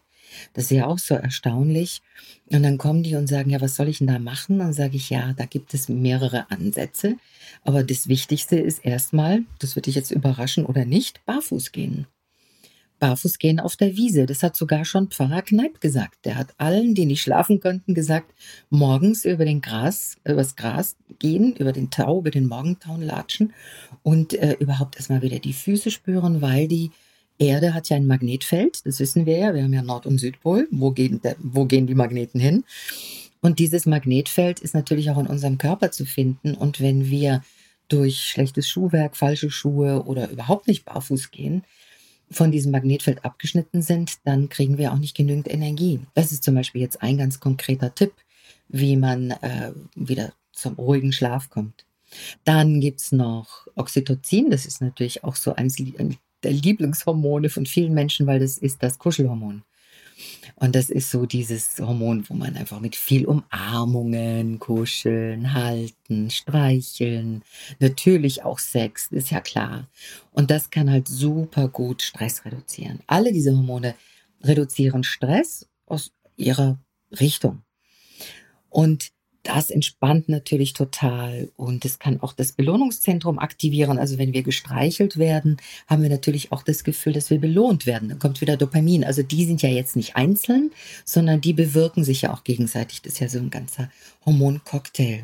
Das ist ja auch so erstaunlich. Und dann kommen die und sagen, ja, was soll ich denn da machen? Dann sage ich, ja, da gibt es mehrere Ansätze. Aber das Wichtigste ist erstmal, das wird dich jetzt überraschen oder nicht, barfuß gehen. Barfuß gehen auf der Wiese. Das hat sogar schon Pfarrer Kneip gesagt. Der hat allen, die nicht schlafen könnten, gesagt, morgens über den Gras, übers Gras gehen, über den Tau, über den Morgentauen latschen und äh, überhaupt erstmal wieder die Füße spüren, weil die Erde hat ja ein Magnetfeld, das wissen wir ja, wir haben ja Nord- und Südpol, wo gehen, wo gehen die Magneten hin? Und dieses Magnetfeld ist natürlich auch in unserem Körper zu finden. Und wenn wir durch schlechtes Schuhwerk, falsche Schuhe oder überhaupt nicht barfuß gehen, von diesem Magnetfeld abgeschnitten sind, dann kriegen wir auch nicht genügend Energie. Das ist zum Beispiel jetzt ein ganz konkreter Tipp, wie man äh, wieder zum ruhigen Schlaf kommt. Dann gibt's noch Oxytocin, das ist natürlich auch so eines der Lieblingshormone von vielen Menschen, weil das ist das Kuschelhormon. Und das ist so dieses Hormon, wo man einfach mit viel Umarmungen, Kuscheln, Halten, Streicheln, natürlich auch Sex, ist ja klar. Und das kann halt super gut Stress reduzieren. Alle diese Hormone reduzieren Stress aus ihrer Richtung. Und das entspannt natürlich total und es kann auch das Belohnungszentrum aktivieren. Also wenn wir gestreichelt werden, haben wir natürlich auch das Gefühl, dass wir belohnt werden. Dann kommt wieder Dopamin. Also die sind ja jetzt nicht einzeln, sondern die bewirken sich ja auch gegenseitig. Das ist ja so ein ganzer Hormoncocktail.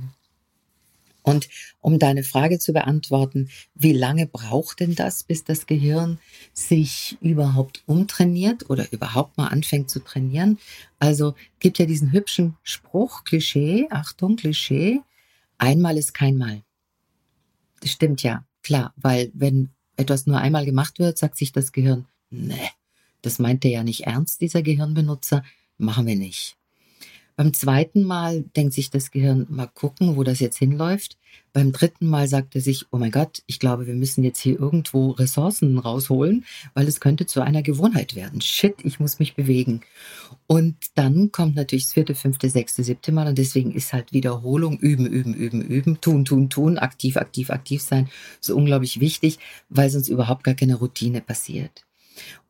Und um deine Frage zu beantworten, wie lange braucht denn das, bis das Gehirn sich überhaupt umtrainiert oder überhaupt mal anfängt zu trainieren? Also gibt ja diesen hübschen Spruch, Klischee, Achtung, Klischee, einmal ist kein Mal. Das stimmt ja, klar, weil wenn etwas nur einmal gemacht wird, sagt sich das Gehirn, ne, das meint er ja nicht ernst, dieser Gehirnbenutzer, machen wir nicht. Beim zweiten Mal denkt sich das Gehirn, mal gucken, wo das jetzt hinläuft. Beim dritten Mal sagt er sich, oh mein Gott, ich glaube, wir müssen jetzt hier irgendwo Ressourcen rausholen, weil es könnte zu einer Gewohnheit werden. Shit, ich muss mich bewegen. Und dann kommt natürlich das vierte, fünfte, sechste, siebte Mal und deswegen ist halt Wiederholung, üben, üben, üben, üben, tun, tun, tun, aktiv, aktiv, aktiv sein, so unglaublich wichtig, weil sonst überhaupt gar keine Routine passiert.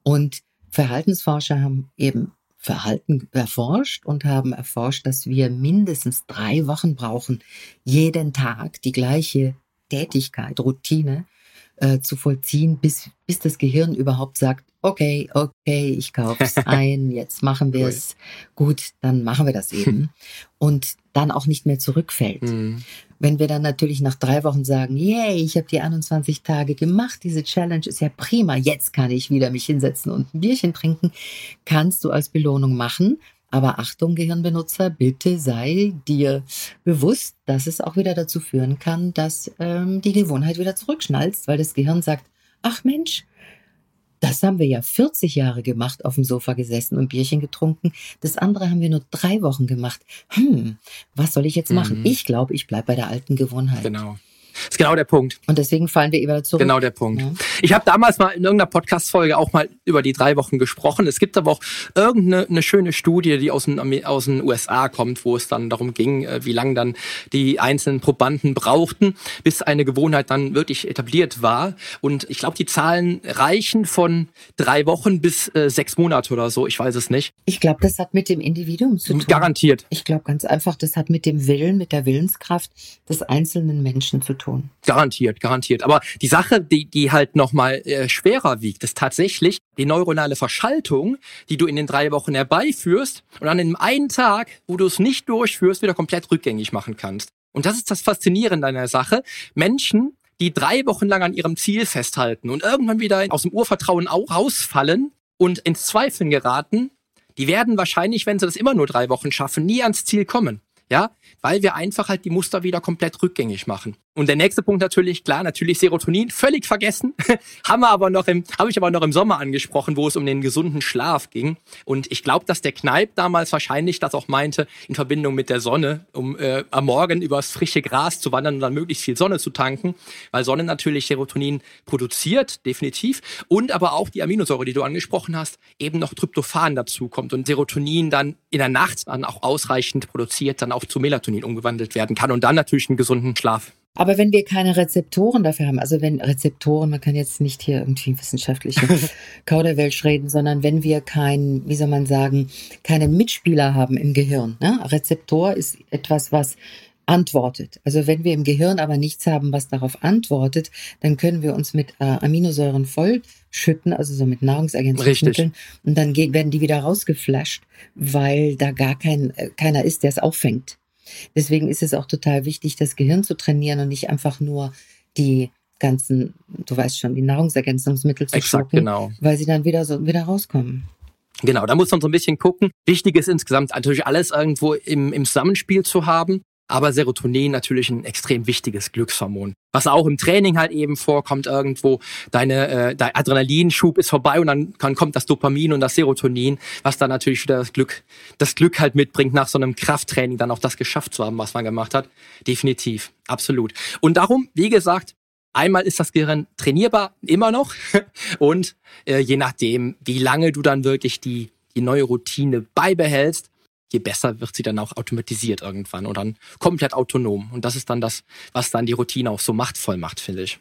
Und Verhaltensforscher haben eben Verhalten erforscht und haben erforscht, dass wir mindestens drei Wochen brauchen, jeden Tag die gleiche Tätigkeit, Routine äh, zu vollziehen, bis, bis das Gehirn überhaupt sagt, okay, okay, ich kaufe es <laughs> ein, jetzt machen wir es, gut, dann machen wir das <laughs> eben. Und dann auch nicht mehr zurückfällt. Mhm. Wenn wir dann natürlich nach drei Wochen sagen, yay, ich habe die 21 Tage gemacht, diese Challenge ist ja prima, jetzt kann ich wieder mich hinsetzen und ein Bierchen trinken, kannst du als Belohnung machen. Aber Achtung, Gehirnbenutzer, bitte sei dir bewusst, dass es auch wieder dazu führen kann, dass ähm, die Gewohnheit wieder zurückschnallst, weil das Gehirn sagt, ach Mensch, das haben wir ja 40 Jahre gemacht, auf dem Sofa gesessen und Bierchen getrunken. Das andere haben wir nur drei Wochen gemacht. Hm, was soll ich jetzt machen? Mhm. Ich glaube, ich bleibe bei der alten Gewohnheit. Genau. Das ist genau der Punkt. Und deswegen fallen wir immer zurück. Genau der Punkt. Ja. Ich habe damals mal in irgendeiner Podcast-Folge auch mal über die drei Wochen gesprochen. Es gibt aber auch irgendeine eine schöne Studie, die aus den, aus den USA kommt, wo es dann darum ging, äh, wie lange dann die einzelnen Probanden brauchten, bis eine Gewohnheit dann wirklich etabliert war. Und ich glaube, die Zahlen reichen von drei Wochen bis äh, sechs Monate oder so. Ich weiß es nicht. Ich glaube, das hat mit dem Individuum zu tun. Garantiert. Ich glaube ganz einfach, das hat mit dem Willen, mit der Willenskraft des einzelnen Menschen zu tun. Garantiert, garantiert. Aber die Sache, die, die halt nochmal äh, schwerer wiegt, ist tatsächlich die neuronale Verschaltung, die du in den drei Wochen herbeiführst und an dem einen Tag, wo du es nicht durchführst, wieder komplett rückgängig machen kannst. Und das ist das Faszinierende an der Sache. Menschen, die drei Wochen lang an ihrem Ziel festhalten und irgendwann wieder aus dem Urvertrauen auch rausfallen und ins Zweifeln geraten, die werden wahrscheinlich, wenn sie das immer nur drei Wochen schaffen, nie ans Ziel kommen. Ja, weil wir einfach halt die Muster wieder komplett rückgängig machen. Und der nächste Punkt natürlich, klar, natürlich Serotonin, völlig vergessen. <laughs> haben wir aber noch im, habe ich aber noch im Sommer angesprochen, wo es um den gesunden Schlaf ging. Und ich glaube, dass der Kneip damals wahrscheinlich das auch meinte, in Verbindung mit der Sonne, um äh, am Morgen übers frische Gras zu wandern und dann möglichst viel Sonne zu tanken, weil Sonne natürlich Serotonin produziert, definitiv. Und aber auch die Aminosäure, die du angesprochen hast, eben noch Tryptophan dazu kommt und Serotonin dann in der Nacht dann auch ausreichend produziert, dann auch zu Melatonin umgewandelt werden kann und dann natürlich einen gesunden Schlaf aber wenn wir keine Rezeptoren dafür haben, also wenn Rezeptoren, man kann jetzt nicht hier irgendwie wissenschaftliche <laughs> Kauderwelsch reden, sondern wenn wir keinen, wie soll man sagen, keinen Mitspieler haben im Gehirn. Ne? Rezeptor ist etwas, was antwortet. Also wenn wir im Gehirn aber nichts haben, was darauf antwortet, dann können wir uns mit äh, Aminosäuren vollschütten, also so mit Nahrungsergänzungsmitteln, und dann werden die wieder rausgeflasht, weil da gar kein äh, keiner ist, der es auffängt. Deswegen ist es auch total wichtig, das Gehirn zu trainieren und nicht einfach nur die ganzen, du weißt schon, die Nahrungsergänzungsmittel zu Exakt, schlucken, genau. weil sie dann wieder so wieder rauskommen. Genau, da muss man so ein bisschen gucken. Wichtig ist insgesamt natürlich alles irgendwo im, im Zusammenspiel zu haben. Aber Serotonin natürlich ein extrem wichtiges Glückshormon. Was auch im Training halt eben vorkommt irgendwo, deine äh, dein Adrenalinschub ist vorbei und dann, dann kommt das Dopamin und das Serotonin, was dann natürlich wieder das Glück, das Glück halt mitbringt, nach so einem Krafttraining dann auch das geschafft zu haben, was man gemacht hat. Definitiv, absolut. Und darum, wie gesagt, Einmal ist das Gehirn trainierbar, immer noch. <laughs> Und äh, je nachdem, wie lange du dann wirklich die, die neue Routine beibehältst, je besser wird sie dann auch automatisiert irgendwann und dann komplett autonom. Und das ist dann das, was dann die Routine auch so machtvoll macht, finde ich.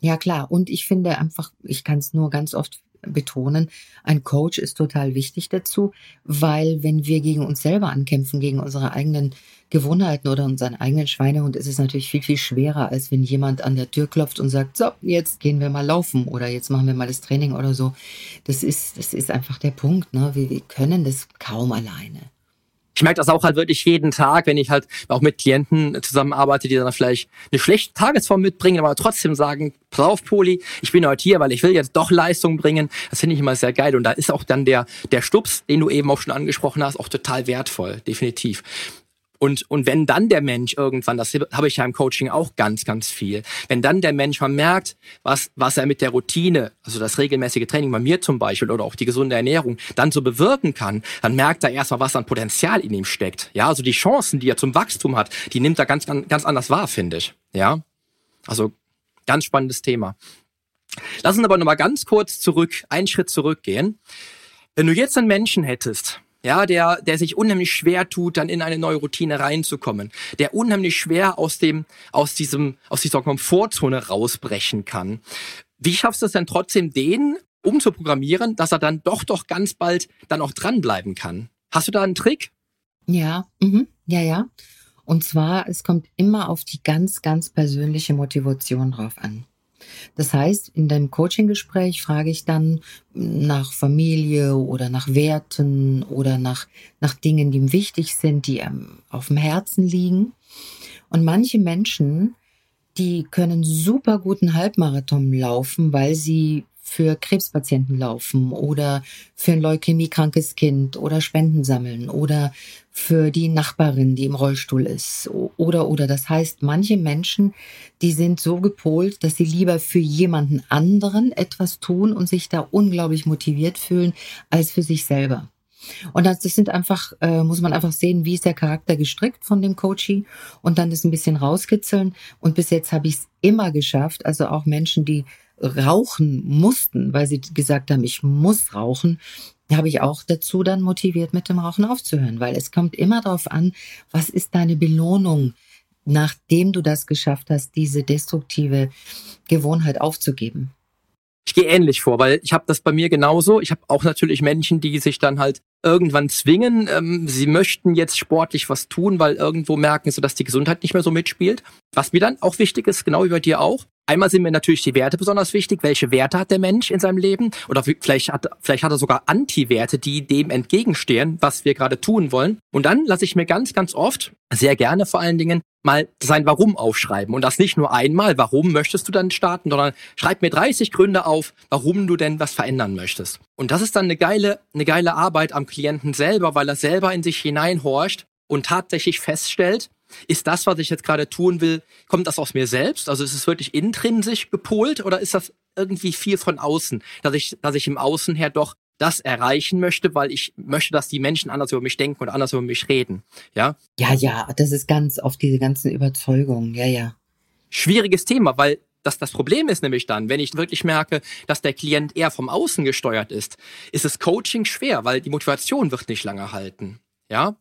Ja, klar. Und ich finde einfach, ich kann es nur ganz oft betonen, ein Coach ist total wichtig dazu, weil wenn wir gegen uns selber ankämpfen, gegen unsere eigenen Gewohnheiten oder unseren eigenen Schweinehund, ist es natürlich viel, viel schwerer, als wenn jemand an der Tür klopft und sagt, so, jetzt gehen wir mal laufen oder jetzt machen wir mal das Training oder so. Das ist, das ist einfach der Punkt. Ne? Wir, wir können das kaum alleine ich merke das auch halt wirklich jeden Tag, wenn ich halt auch mit Klienten zusammenarbeite, die dann vielleicht eine schlechte Tagesform mitbringen, aber trotzdem sagen, pass auf, Poli, ich bin heute hier, weil ich will jetzt doch Leistung bringen. Das finde ich immer sehr geil. Und da ist auch dann der, der Stups, den du eben auch schon angesprochen hast, auch total wertvoll, definitiv. Und, und wenn dann der Mensch irgendwann, das habe ich ja im Coaching auch ganz, ganz viel, wenn dann der Mensch mal merkt, was, was er mit der Routine, also das regelmäßige Training bei mir zum Beispiel oder auch die gesunde Ernährung, dann so bewirken kann, dann merkt er erstmal, was an Potenzial in ihm steckt. Ja, also die Chancen, die er zum Wachstum hat, die nimmt er ganz, ganz, ganz anders wahr, finde ich. Ja, also ganz spannendes Thema. Lass uns aber nochmal ganz kurz zurück, einen Schritt zurückgehen. Wenn du jetzt einen Menschen hättest, ja, der, der sich unheimlich schwer tut, dann in eine neue Routine reinzukommen, der unheimlich schwer aus dem, aus diesem, aus dieser Komfortzone rausbrechen kann. Wie schaffst du es denn trotzdem, den umzuprogrammieren, dass er dann doch doch ganz bald dann auch dranbleiben kann? Hast du da einen Trick? Ja, mhm, ja, ja. Und zwar, es kommt immer auf die ganz, ganz persönliche Motivation drauf an. Das heißt, in dem Coaching-Gespräch frage ich dann nach Familie oder nach Werten oder nach, nach Dingen, die ihm wichtig sind, die ihm auf dem Herzen liegen. Und manche Menschen, die können super guten Halbmarathon laufen, weil sie für Krebspatienten laufen oder für ein leukämiekrankes Kind oder Spenden sammeln oder für die Nachbarin, die im Rollstuhl ist oder oder das heißt, manche Menschen, die sind so gepolt, dass sie lieber für jemanden anderen etwas tun und sich da unglaublich motiviert fühlen als für sich selber. Und das, sind einfach, äh, muss man einfach sehen, wie ist der Charakter gestrickt von dem Coachie und dann das ein bisschen rauskitzeln. Und bis jetzt habe ich es immer geschafft, also auch Menschen, die rauchen mussten, weil sie gesagt haben, ich muss rauchen, habe ich auch dazu dann motiviert, mit dem Rauchen aufzuhören, weil es kommt immer darauf an, was ist deine Belohnung, nachdem du das geschafft hast, diese destruktive Gewohnheit aufzugeben. Ich gehe ähnlich vor, weil ich habe das bei mir genauso. Ich habe auch natürlich Menschen, die sich dann halt irgendwann zwingen. Ähm, sie möchten jetzt sportlich was tun, weil irgendwo merken sie, dass die Gesundheit nicht mehr so mitspielt. Was mir dann auch wichtig ist, genau wie bei dir auch, Einmal sind mir natürlich die Werte besonders wichtig. Welche Werte hat der Mensch in seinem Leben? Oder vielleicht hat, vielleicht hat er sogar Anti-Werte, die dem entgegenstehen, was wir gerade tun wollen. Und dann lasse ich mir ganz, ganz oft, sehr gerne vor allen Dingen, mal sein Warum aufschreiben. Und das nicht nur einmal, warum möchtest du dann starten, sondern schreib mir 30 Gründe auf, warum du denn was verändern möchtest. Und das ist dann eine geile, eine geile Arbeit am Klienten selber, weil er selber in sich hineinhorcht und tatsächlich feststellt, ist das, was ich jetzt gerade tun will, kommt das aus mir selbst? Also ist es wirklich intrinsisch gepolt oder ist das irgendwie viel von außen, dass ich, dass ich im Außen her doch das erreichen möchte, weil ich möchte, dass die Menschen anders über mich denken und anders über mich reden. Ja? Ja, ja, das ist ganz oft diese ganzen Überzeugungen. Ja, ja. Schwieriges Thema, weil das, das Problem ist nämlich dann, wenn ich wirklich merke, dass der Klient eher vom Außen gesteuert ist, ist es Coaching schwer, weil die Motivation wird nicht lange halten. Ja,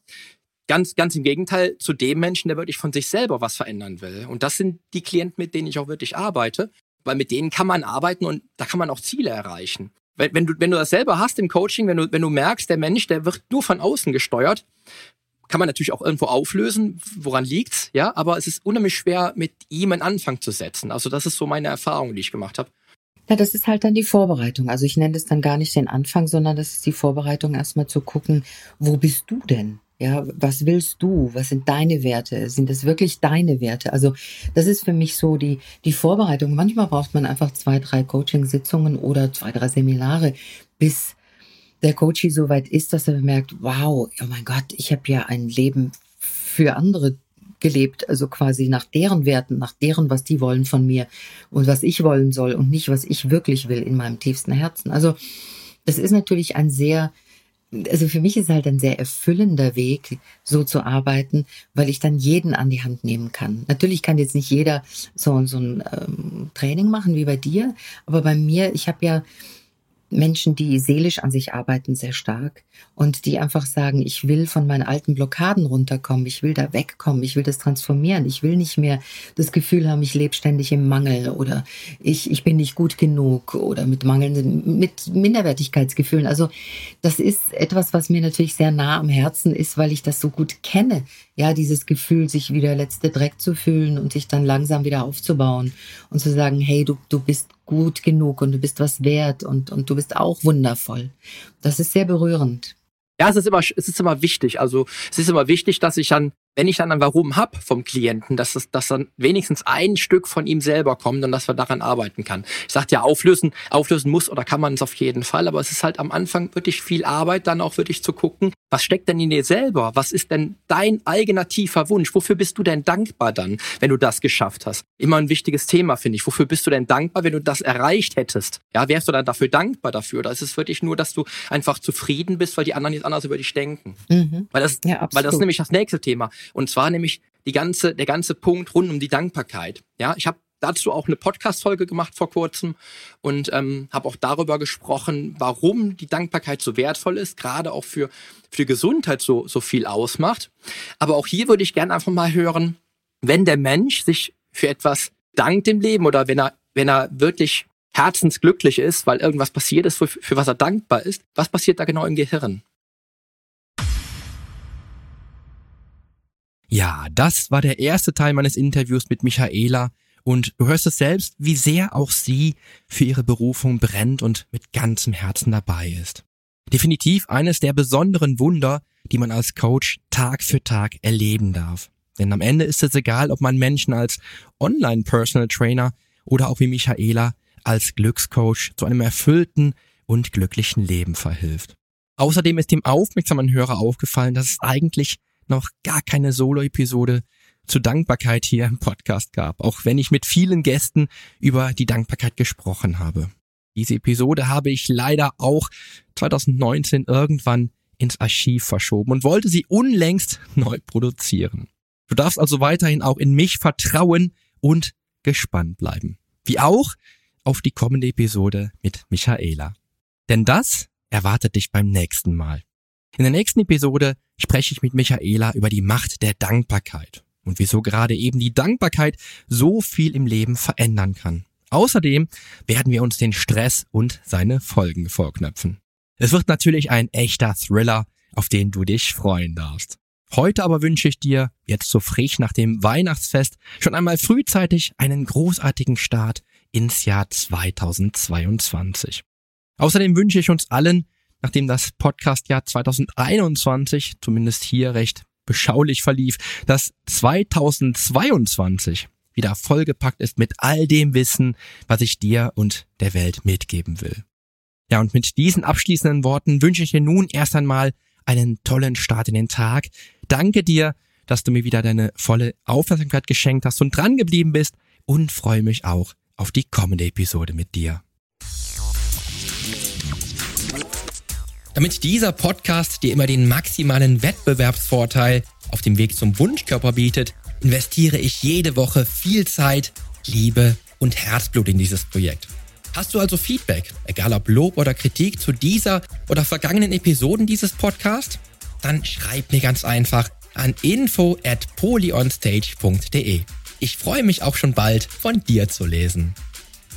Ganz, ganz im Gegenteil zu dem Menschen, der wirklich von sich selber was verändern will. Und das sind die Klienten, mit denen ich auch wirklich arbeite, weil mit denen kann man arbeiten und da kann man auch Ziele erreichen. Wenn, wenn, du, wenn du das selber hast im Coaching, wenn du, wenn du merkst, der Mensch, der wird nur von außen gesteuert, kann man natürlich auch irgendwo auflösen, woran liegt's, ja, aber es ist unheimlich schwer, mit ihm einen Anfang zu setzen. Also das ist so meine Erfahrung, die ich gemacht habe. Ja, das ist halt dann die Vorbereitung. Also ich nenne das dann gar nicht den Anfang, sondern das ist die Vorbereitung, erstmal zu gucken, wo bist du denn? Ja, was willst du? Was sind deine Werte? Sind das wirklich deine Werte? Also, das ist für mich so die, die Vorbereitung. Manchmal braucht man einfach zwei, drei Coaching-Sitzungen oder zwei, drei Seminare, bis der Coachie so weit ist, dass er merkt, wow, oh mein Gott, ich habe ja ein Leben für andere gelebt, also quasi nach deren Werten, nach deren, was die wollen von mir und was ich wollen soll und nicht, was ich wirklich will in meinem tiefsten Herzen. Also das ist natürlich ein sehr also für mich ist halt ein sehr erfüllender Weg, so zu arbeiten, weil ich dann jeden an die Hand nehmen kann. Natürlich kann jetzt nicht jeder so, so ein ähm, Training machen wie bei dir, aber bei mir, ich habe ja Menschen, die seelisch an sich arbeiten, sehr stark und die einfach sagen, ich will von meinen alten Blockaden runterkommen, ich will da wegkommen, ich will das transformieren, ich will nicht mehr das Gefühl haben, ich lebe ständig im Mangel oder ich, ich bin nicht gut genug oder mit mangelnden, mit Minderwertigkeitsgefühlen. Also das ist etwas, was mir natürlich sehr nah am Herzen ist, weil ich das so gut kenne. Ja, dieses Gefühl, sich wie der letzte Dreck zu fühlen und sich dann langsam wieder aufzubauen und zu sagen, hey, du, du bist gut genug und du bist was wert und, und du bist auch wundervoll. Das ist sehr berührend. Ja, es ist immer, es ist immer wichtig. Also es ist immer wichtig, dass ich dann wenn ich dann ein Warum hab vom Klienten, dass, es, dass dann wenigstens ein Stück von ihm selber kommt und dass wir daran arbeiten kann. Ich sagte ja, auflösen, auflösen muss oder kann man es auf jeden Fall, aber es ist halt am Anfang wirklich viel Arbeit, dann auch wirklich zu gucken, was steckt denn in dir selber? Was ist denn dein eigener tiefer Wunsch? Wofür bist du denn dankbar dann, wenn du das geschafft hast? Immer ein wichtiges Thema, finde ich. Wofür bist du denn dankbar, wenn du das erreicht hättest? Ja, wärst du dann dafür dankbar dafür? Oder ist es wirklich nur, dass du einfach zufrieden bist, weil die anderen jetzt anders über dich denken? Mhm. Weil, das, ja, weil das ist nämlich das nächste Thema. Und zwar nämlich die ganze, der ganze Punkt rund um die Dankbarkeit. Ja, ich habe dazu auch eine Podcast-Folge gemacht vor kurzem und ähm, habe auch darüber gesprochen, warum die Dankbarkeit so wertvoll ist, gerade auch für, für die Gesundheit so, so viel ausmacht. Aber auch hier würde ich gerne einfach mal hören, wenn der Mensch sich für etwas dankt im Leben oder wenn er, wenn er wirklich herzensglücklich ist, weil irgendwas passiert ist, für, für was er dankbar ist, was passiert da genau im Gehirn? Ja, das war der erste Teil meines Interviews mit Michaela und du hörst es selbst, wie sehr auch sie für ihre Berufung brennt und mit ganzem Herzen dabei ist. Definitiv eines der besonderen Wunder, die man als Coach Tag für Tag erleben darf. Denn am Ende ist es egal, ob man Menschen als Online-Personal Trainer oder auch wie Michaela als Glückscoach zu einem erfüllten und glücklichen Leben verhilft. Außerdem ist dem aufmerksamen Hörer aufgefallen, dass es eigentlich noch gar keine Solo-Episode zur Dankbarkeit hier im Podcast gab, auch wenn ich mit vielen Gästen über die Dankbarkeit gesprochen habe. Diese Episode habe ich leider auch 2019 irgendwann ins Archiv verschoben und wollte sie unlängst <laughs> neu produzieren. Du darfst also weiterhin auch in mich vertrauen und gespannt bleiben. Wie auch auf die kommende Episode mit Michaela. Denn das erwartet dich beim nächsten Mal. In der nächsten Episode spreche ich mit Michaela über die Macht der Dankbarkeit und wieso gerade eben die Dankbarkeit so viel im Leben verändern kann. Außerdem werden wir uns den Stress und seine Folgen vorknöpfen. Es wird natürlich ein echter Thriller, auf den du dich freuen darfst. Heute aber wünsche ich dir, jetzt so frisch nach dem Weihnachtsfest, schon einmal frühzeitig einen großartigen Start ins Jahr 2022. Außerdem wünsche ich uns allen nachdem das Podcastjahr 2021 zumindest hier recht beschaulich verlief, dass 2022 wieder vollgepackt ist mit all dem Wissen, was ich dir und der Welt mitgeben will. Ja, und mit diesen abschließenden Worten wünsche ich dir nun erst einmal einen tollen Start in den Tag. Danke dir, dass du mir wieder deine volle Aufmerksamkeit geschenkt hast und dran geblieben bist und freue mich auch auf die kommende Episode mit dir. Damit dieser Podcast dir immer den maximalen Wettbewerbsvorteil auf dem Weg zum Wunschkörper bietet, investiere ich jede Woche viel Zeit, Liebe und Herzblut in dieses Projekt. Hast du also Feedback, egal ob Lob oder Kritik zu dieser oder vergangenen Episoden dieses Podcasts? Dann schreib mir ganz einfach an info at polyonstage.de. Ich freue mich auch schon bald von dir zu lesen.